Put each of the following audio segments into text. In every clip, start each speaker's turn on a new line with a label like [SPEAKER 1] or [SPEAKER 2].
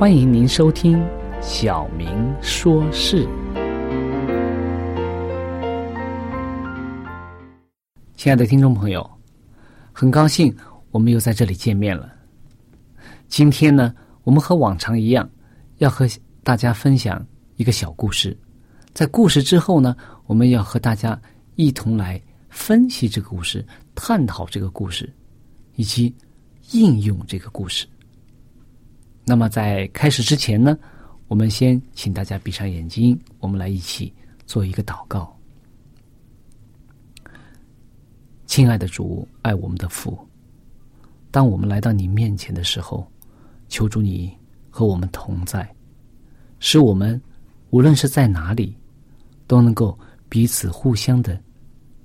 [SPEAKER 1] 欢迎您收听《小明说事》。亲爱的听众朋友，很高兴我们又在这里见面了。今天呢，我们和往常一样，要和大家分享一个小故事。在故事之后呢，我们要和大家一同来分析这个故事，探讨这个故事，以及应用这个故事。那么在开始之前呢，我们先请大家闭上眼睛，我们来一起做一个祷告。亲爱的主，爱我们的父，当我们来到你面前的时候，求主你和我们同在，使我们无论是在哪里，都能够彼此互相的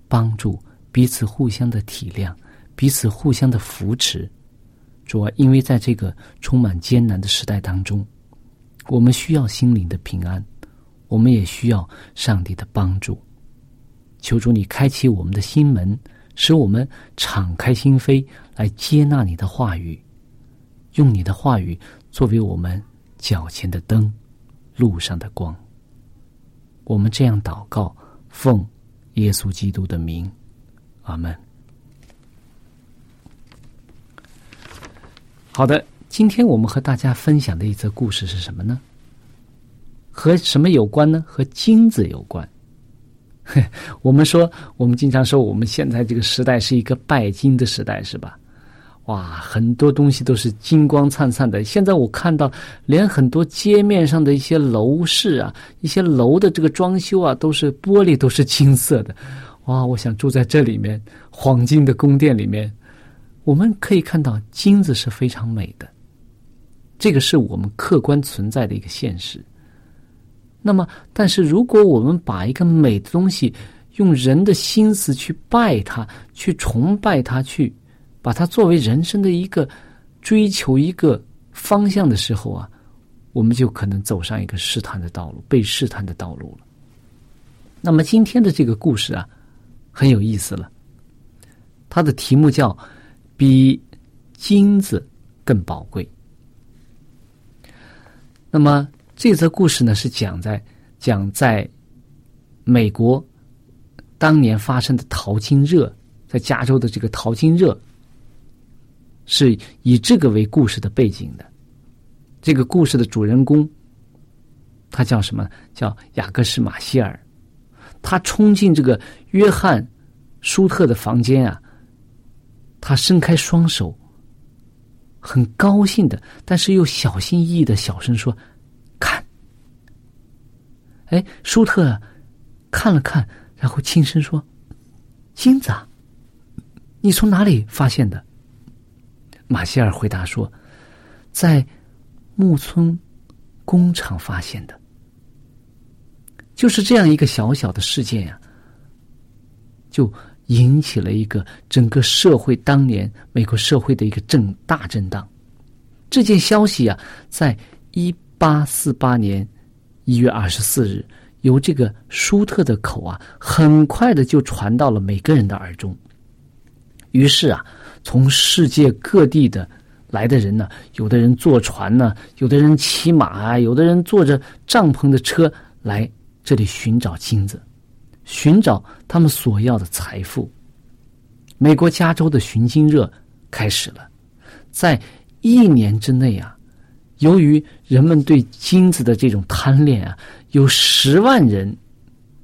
[SPEAKER 1] 帮助，彼此互相的体谅，彼此互相的扶持。主啊，因为在这个充满艰难的时代当中，我们需要心灵的平安，我们也需要上帝的帮助。求主你开启我们的心门，使我们敞开心扉来接纳你的话语，用你的话语作为我们脚前的灯，路上的光。我们这样祷告，奉耶稣基督的名，阿门。好的，今天我们和大家分享的一则故事是什么呢？和什么有关呢？和金子有关。我们说，我们经常说，我们现在这个时代是一个拜金的时代，是吧？哇，很多东西都是金光灿灿的。现在我看到，连很多街面上的一些楼市啊，一些楼的这个装修啊，都是玻璃都是金色的。哇，我想住在这里面，黄金的宫殿里面。我们可以看到，金子是非常美的，这个是我们客观存在的一个现实。那么，但是如果我们把一个美的东西用人的心思去拜它、去崇拜它、去把它作为人生的一个追求、一个方向的时候啊，我们就可能走上一个试探的道路、被试探的道路了。那么，今天的这个故事啊，很有意思了，它的题目叫。比金子更宝贵。那么这则故事呢，是讲在讲在美国当年发生的淘金热，在加州的这个淘金热，是以这个为故事的背景的。这个故事的主人公，他叫什么？叫雅各斯马歇尔。他冲进这个约翰舒特的房间啊。他伸开双手，很高兴的，但是又小心翼翼的小声说：“看。”哎，舒特看了看，然后轻声说：“金子啊，你从哪里发现的？”马歇尔回答说：“在木村工厂发现的。”就是这样一个小小的事件呀，就引起了一个整个社会当年美国社会的一个震大震荡。这件消息啊，在一八四八年一月二十四日，由这个舒特的口啊，很快的就传到了每个人的耳中。于是啊，从世界各地的来的人呢，有的人坐船呢，有的人骑马啊，有的人坐着帐篷的车来。这里寻找金子，寻找他们所要的财富。美国加州的寻金热开始了，在一年之内啊，由于人们对金子的这种贪恋啊，有十万人，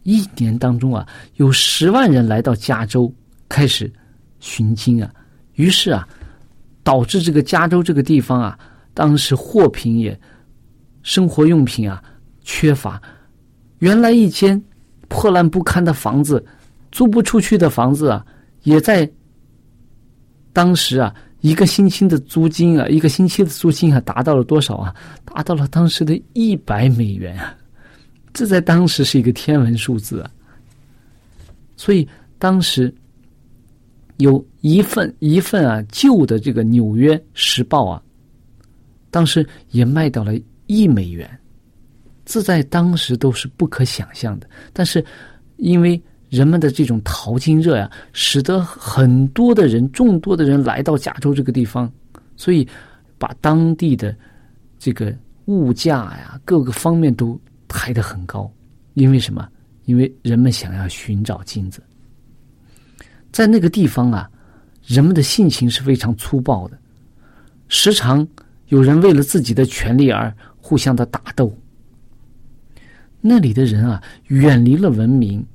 [SPEAKER 1] 一年当中啊，有十万人来到加州开始寻金啊，于是啊，导致这个加州这个地方啊，当时货品也，生活用品啊缺乏。原来一间破烂不堪的房子，租不出去的房子啊，也在当时啊，一个星期的租金啊，一个星期的租金啊，达到了多少啊？达到了当时的一百美元啊！这在当时是一个天文数字啊。所以当时有一份一份啊旧的这个《纽约时报》啊，当时也卖到了一美元。这在当时都是不可想象的，但是因为人们的这种淘金热呀，使得很多的人、众多的人来到加州这个地方，所以把当地的这个物价呀各个方面都抬得很高。因为什么？因为人们想要寻找金子，在那个地方啊，人们的性情是非常粗暴的，时常有人为了自己的权利而互相的打斗。那里的人啊，远离了文明，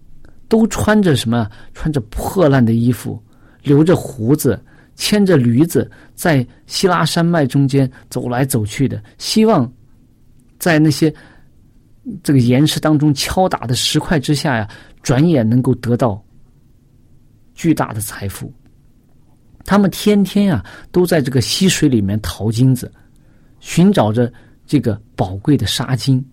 [SPEAKER 1] 都穿着什么？穿着破烂的衣服，留着胡子，牵着驴子，在希拉山脉中间走来走去的，希望在那些这个岩石当中敲打的石块之下呀，转眼能够得到巨大的财富。他们天天呀，都在这个溪水里面淘金子，寻找着这个宝贵的沙金。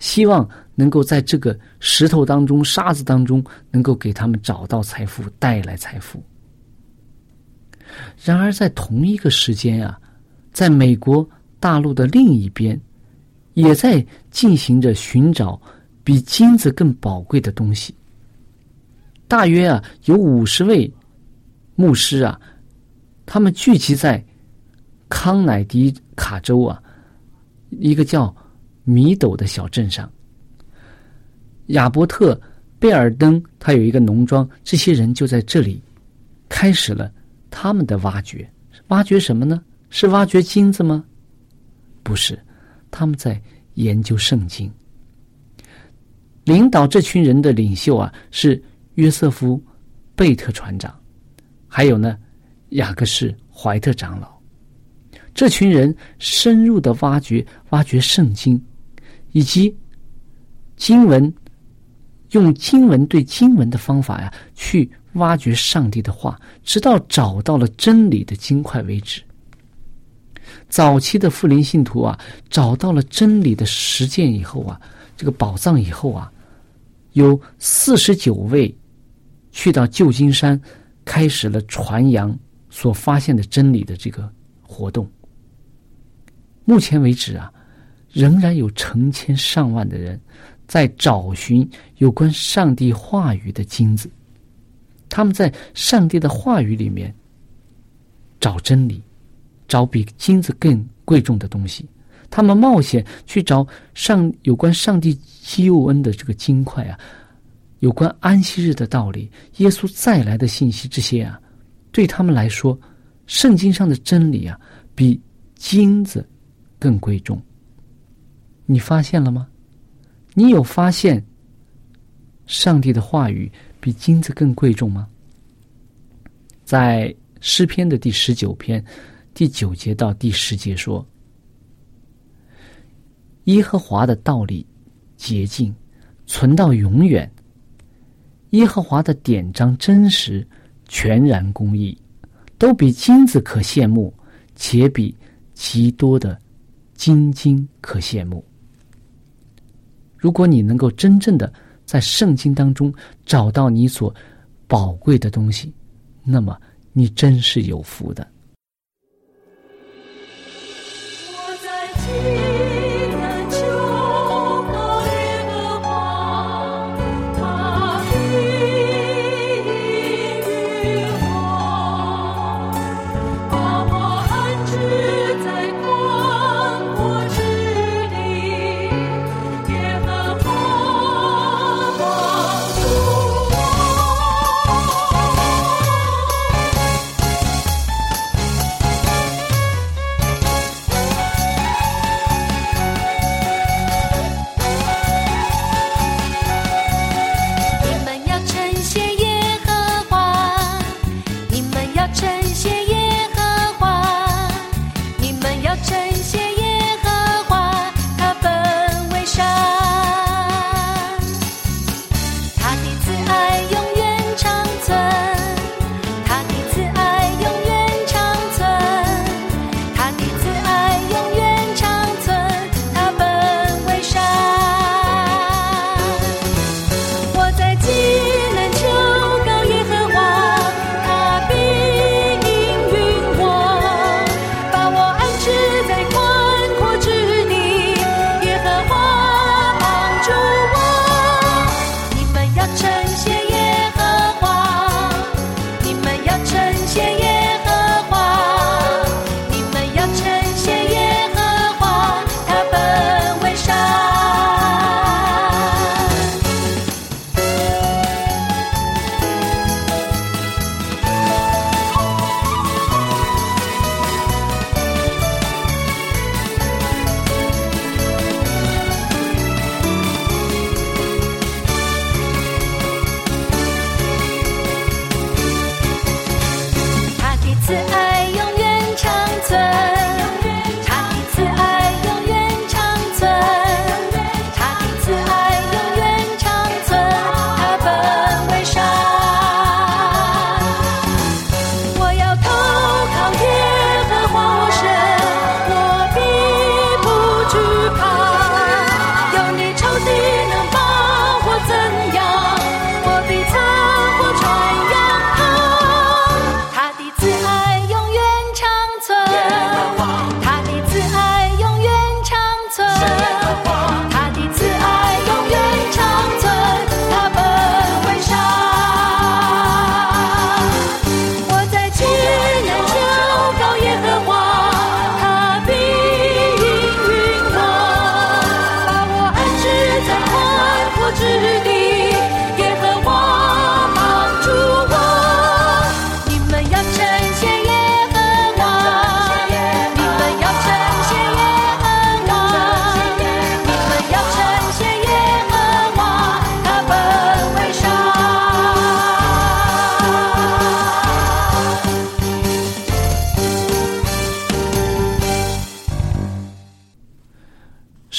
[SPEAKER 1] 希望能够在这个石头当中、沙子当中，能够给他们找到财富，带来财富。然而，在同一个时间啊，在美国大陆的另一边，也在进行着寻找比金子更宝贵的东西。大约啊，有五十位牧师啊，他们聚集在康乃狄卡州啊，一个叫。米斗的小镇上，亚伯特贝尔登他有一个农庄，这些人就在这里开始了他们的挖掘。挖掘什么呢？是挖掘金子吗？不是，他们在研究圣经。领导这群人的领袖啊，是约瑟夫贝特船长，还有呢，雅各士怀特长老。这群人深入的挖掘，挖掘圣经。以及经文，用经文对经文的方法呀，去挖掘上帝的话，直到找到了真理的金块为止。早期的富林信徒啊，找到了真理的实践以后啊，这个宝藏以后啊，有四十九位去到旧金山，开始了传扬所发现的真理的这个活动。目前为止啊。仍然有成千上万的人在找寻有关上帝话语的金子，他们在上帝的话语里面找真理，找比金子更贵重的东西。他们冒险去找上有关上帝救恩的这个金块啊，有关安息日的道理、耶稣再来的信息，这些啊，对他们来说，圣经上的真理啊，比金子更贵重。你发现了吗？你有发现上帝的话语比金子更贵重吗？在诗篇的第十九篇
[SPEAKER 2] 第九节到第十节说：“耶和华的道理洁净，存到永远；耶和华的典章真实，全然公义，都比金子可羡慕，且比极多的金金可羡慕。如果你能够真正的在圣经当中找到你所宝贵的东西，那么你真是有福的。”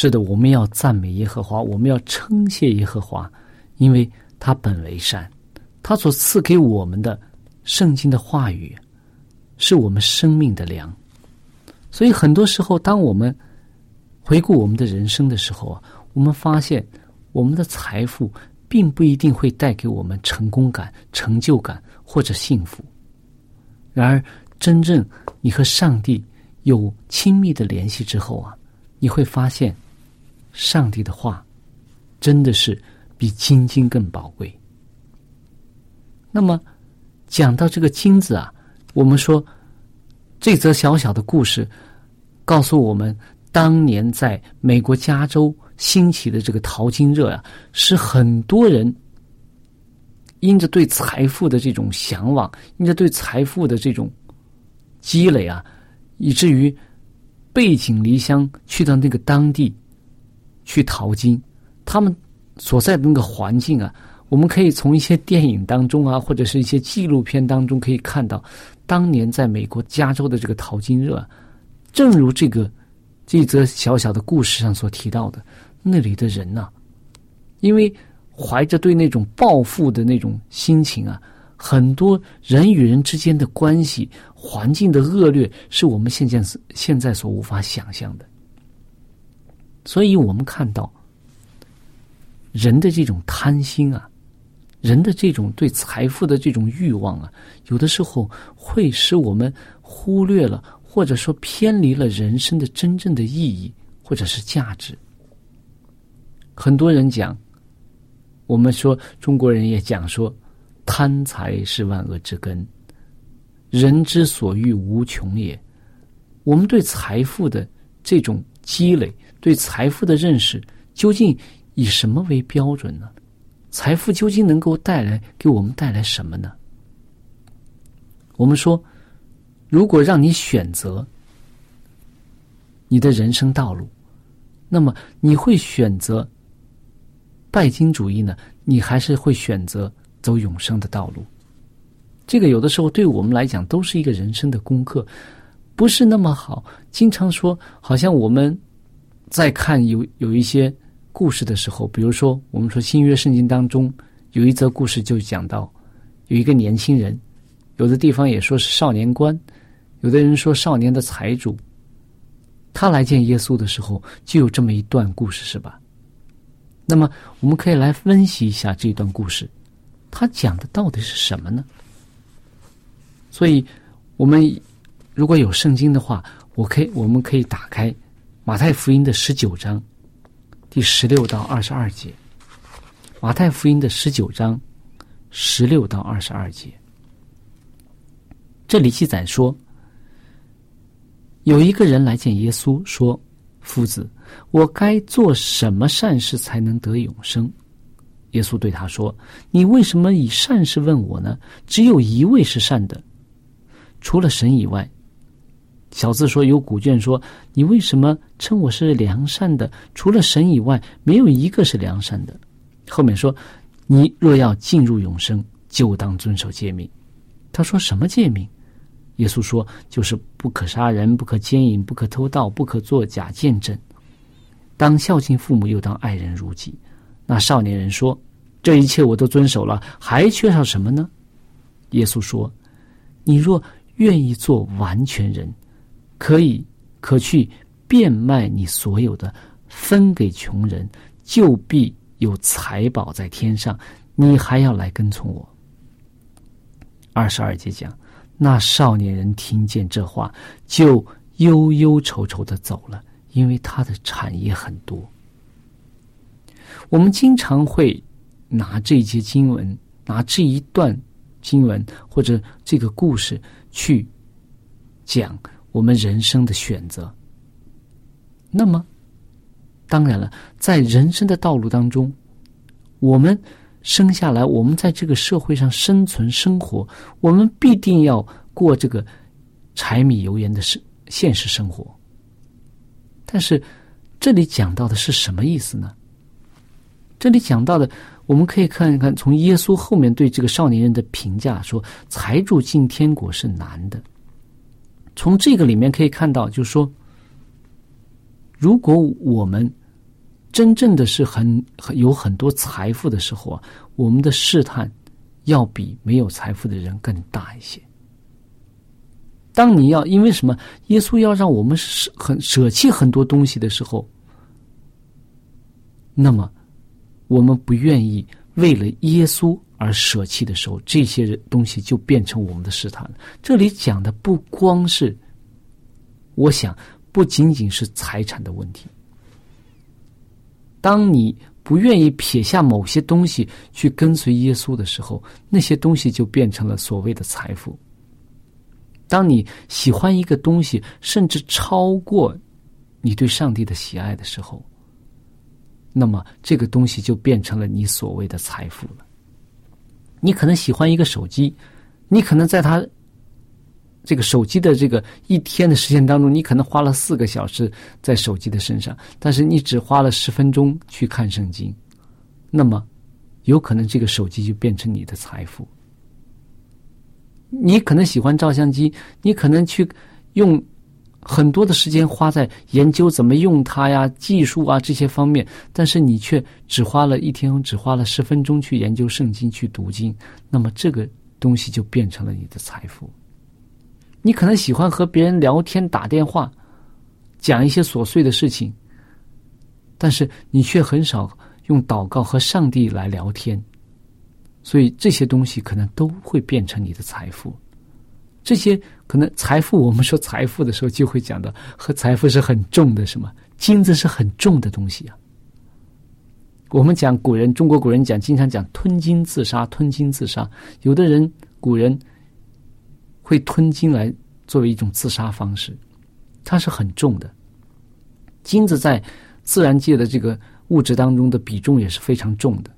[SPEAKER 2] 是的，我们要赞美耶和华，我们要称谢耶和华，因为他本为善，他所赐给我们的圣经的话语，是我们生命的粮。所以很多时候，当我们回顾我们的人生的时候啊，我们发现我们的财富并不一定会带给我们成功感、成就感或者幸福。然而，真正你和上帝有亲密的联系之后啊，你会发现，上帝的话真的是比金金更宝贵。那么，讲到这个金子啊，我们说这则小小的故事告诉我们，当年在美国加州兴起的这个淘金热啊，使很多人因着对财富的这种向往，因着对财富的这种积累啊，以至于背井离乡去到那个当地去淘金。他们所在的那个环境啊，
[SPEAKER 1] 我们可以从一些电影当中啊，或者是一些纪录片当中可以看到，当年在美国加州的这个淘金热，正如这个这则小小的故事上所提到的，那里的人呐、因为怀着对那种报复的那种心情啊，很多人与人之间的关系、环境的恶劣，是我们现在现在所无法想象的。所以我们看到人的这种贪心啊，人的这种对财富的这种欲望啊，有的时候会使我们忽略了，或者说偏离了人生的真正的意义或者是价值。很多人讲，我们说中国人也讲说，贪财是万恶之根，人之所欲无穷也。我们对财富的这种积累，对财富的认识，究竟以什么为标准呢？财富究竟能够带来给我们带来什么呢？我们说，如果让你选择你的人生道路，那么你会选择拜金主义呢？你还是会选择走永生的道路？这个有的时候对我们来讲都是一个人生的功课，不是那么好。经常说，好像我们在看有有一些故事的时候，比如说我们说新约圣经当中有一则故事，就讲到有一个年轻人，有的地方也说是少年官，有的人说少年的财主。他来见耶稣的时候，就有这么一段故事，是吧？那么我们可以来分析一下这段故事，他讲的到底是什么呢？所以，我们如果有圣经的话，我可以我们可以打开马太福音的十九章第十六到二十二节。马太福音的十九章十六到二十二节，这里记载说，有一个人来见耶稣，说：“夫子，我该做什么善事才能得永生？”耶稣对他说：“你为什么以善事问我呢？只有一位是善的，除了神以外。”小字说有古卷说：“你为什么称我是良善的？除了神以外，没有一个是良善的。”后面说：“你若要进入永生，就当遵守诫命。”他说：“什么诫命？”耶稣说：“就是不可杀人，不可奸淫，不可偷盗，不可作假见证，当孝敬父母，又当爱人如己。”那少年人说：“这一切我都遵守了，还缺少什么呢？”耶稣说：“你若愿意做完全人，可以可去变卖你所有的，分给穷人，就必有财宝在天上。你还要来跟从我。”二十二节讲。那少年人听见这话，就忧忧愁愁的走了，因为他的产业很多。我们经常会拿这些经文，拿这一段经文或者这个故事去讲我们人生的选择。那么，当然了，在人生的道路当中，我们。生下来，我们在这个社会上生存生活，我们必定要过这个柴米油盐的生现实生活。但是，这里讲到的是什么意思呢？这里讲到的，我们可以看一看，从耶稣后面对这个少年人的评价说：“财主进天国是难的。”从这个里面可以看到，就是说，如果我们真正的是很很有很多财富的时候啊，我们的试探要比没有财富的人更大一些。当你要因为什么，耶稣要让我们舍很舍弃很多东西的时候，那么我们不愿意为了耶稣而舍弃的时候，这些东西就变成我们的试探。这里讲的不光是，我想不仅仅是财产的问题。当你不愿意撇下某些东西去跟随耶稣的时候，那些东西就变成了所谓的财富。当你喜欢一个东西，甚至超过你对上帝的喜爱的时候，那么这个东西就变成了你所谓的财富了。你可能喜欢一个手机，你可能在它这个手机的这个一天的时间当中，你可能花了四个小时在手机的身上，但是你只花了十分钟去看圣经，那么有可能这个手机就变成你的财富。你可能喜欢照相机，你可能去用很多的时间花在研究怎么用它呀、技术啊这些方面，但是你却只花了一天，只花了十分钟去研究圣经、去读经，那么这个东西就变成了你的财富。你可能喜欢和别人聊天、打电话，讲一些琐碎的事情，但是你却很少用祷告和上帝来聊天。所以这些东西可能都会变成你的财富。这些可能财富，我们说财富的时候，就会讲到和财富是很重的，什么金子是很重的东西啊。我们讲古人，中国古人讲，经常讲吞金自杀，吞金自杀。有的人古人会吞金来作为一种自杀方式，它是很重的。金子在自然界的这个物质当中的比重也是非常重的。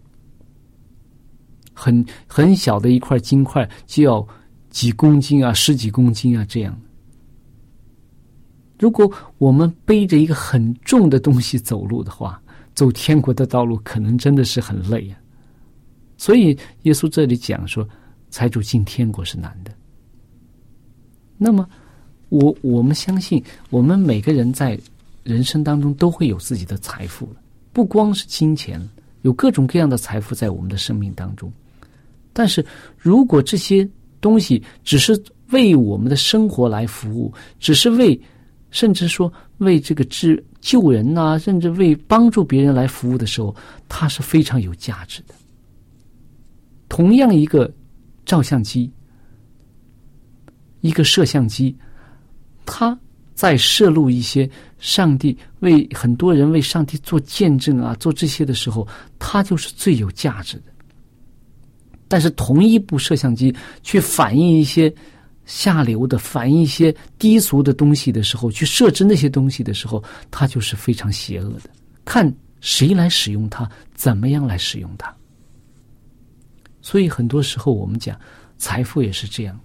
[SPEAKER 1] 很很小的一块金块就要几公斤啊，十几公斤啊，这样。如果我们背着一个很重的东西走路的话，走天国的道路可能真的是很累啊。所以耶稣这里讲说，财主进天国是难的。那么，我我们相信，我们每个人在人生当中都会有自己的财富不光是金钱，有各种各样的财富在我们的生命当中。但是如果这些东西只是为我们的生活来服务，只是为，甚至说为这个治救人呐、甚至为帮助别人来服务的时候，它是非常有价值的。同样一个照相机，一个摄像机，它在摄录一些上帝为很多人为上帝做见证啊，做这些的时候，它就是最有价值的。但是同一部摄像机去反映一些下流的、反映一些低俗的东西的时候，去设置那些东西的时候，它就是非常邪恶的。看谁来使用它，怎么样来使用它。所以很多时候我们讲财富也是这样，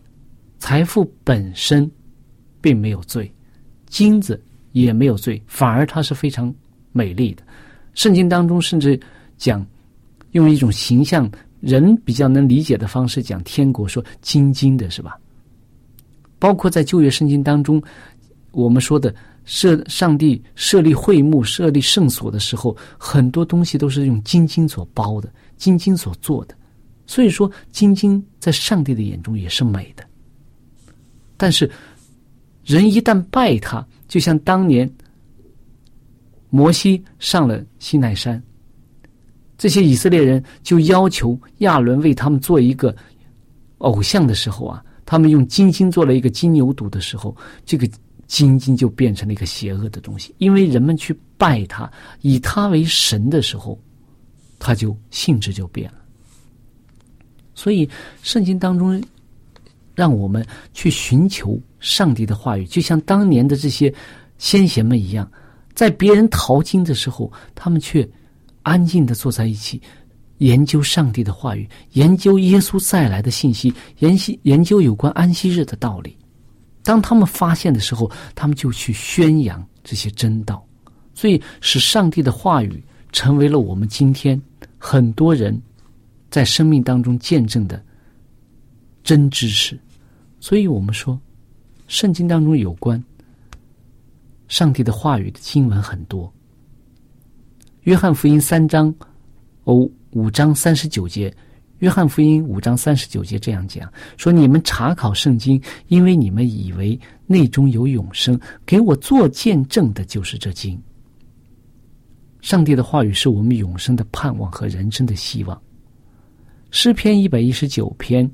[SPEAKER 1] 财富本身并没有罪，金子也没有罪，反而它是非常美丽的。圣经当中甚至讲用一种形象。人比较能理解的方式讲天国，说金金的是吧？包括在旧约圣经当中，我们说的设上帝设立会幕、设立圣所的时候，很多东西都是用金金所包的，金金所做的。所以说，金金在上帝的眼中也是美的。但是，人一旦拜他，就像当年摩西上了西奈山。这些以色列人就要求亚伦为他们做一个偶像的时候啊，他们用金金做了一个金牛犊的时候，这个金金就变成了一个邪恶的东西。因为人们去拜他，以他为神的时候，他就性质就变了。所以圣经当中让我们去寻求上帝的话语，就像当年的这些先贤们一样，在别人淘金的时候，他们却。安静的坐在一起，研究上帝的话语，研究耶稣再来的信息，研习研究有关安息日的道理。当他们发现的时候，他们就去宣扬这些真道，所以使上帝的话语成为了我们今天很多人在生命当中见证的真知识。所以我们说，圣经当中有关上帝的话语的经文很多。约翰福音三章，哦五章三十九节，约翰福音五章三十九节这样讲说：“你们查考圣经，因为你们以为内中有永生，给我做见证的就是这经。上帝的话语是我们永生的盼望和人生的希望。”诗篇一百一十九篇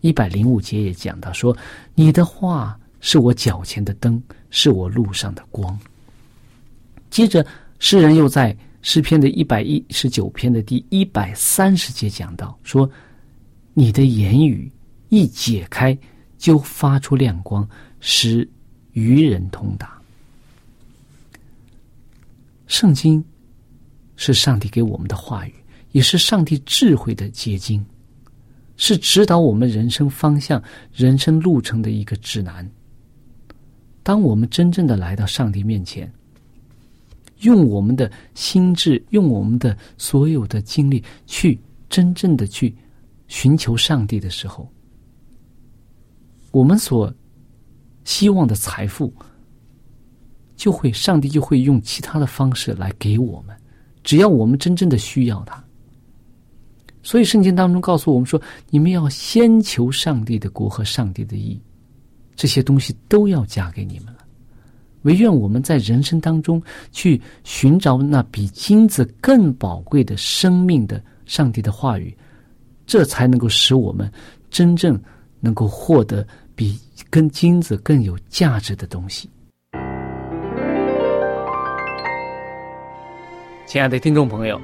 [SPEAKER 1] 一百零五节也讲到说：“你的话是我脚前的灯，是我路上的光。”接着，诗人又在。诗篇的一百一十九篇的第一百三十节讲到说：“你的言语一解开，就发出亮光，使愚人通达。”圣经是上帝给我们的话语，也是上帝智慧的结晶，是指导我们人生方向、人生路程的一个指南。当我们真正的来到上帝面前。用我们的心智，用我们的所有的精力去真正的去寻求上帝的时候，我们所希望的财富，就会上帝就会用其他的方式来给我们，只要我们真正的需要它。所以圣经当中告诉我们说：“你们要先求上帝的国和上帝的义，这些东西都要加给你们。”唯愿我们在人生当中去寻找那比金子更宝贵的生命的上帝的话语，这才能够使我们真正能够获得比跟金子更有价值的东西。亲爱的听众朋友，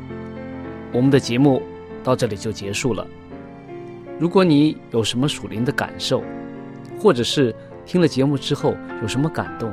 [SPEAKER 1] 我们的节目到这里就结束了。如果你有什么属灵的感受，或者是听了节目之后有什么感动，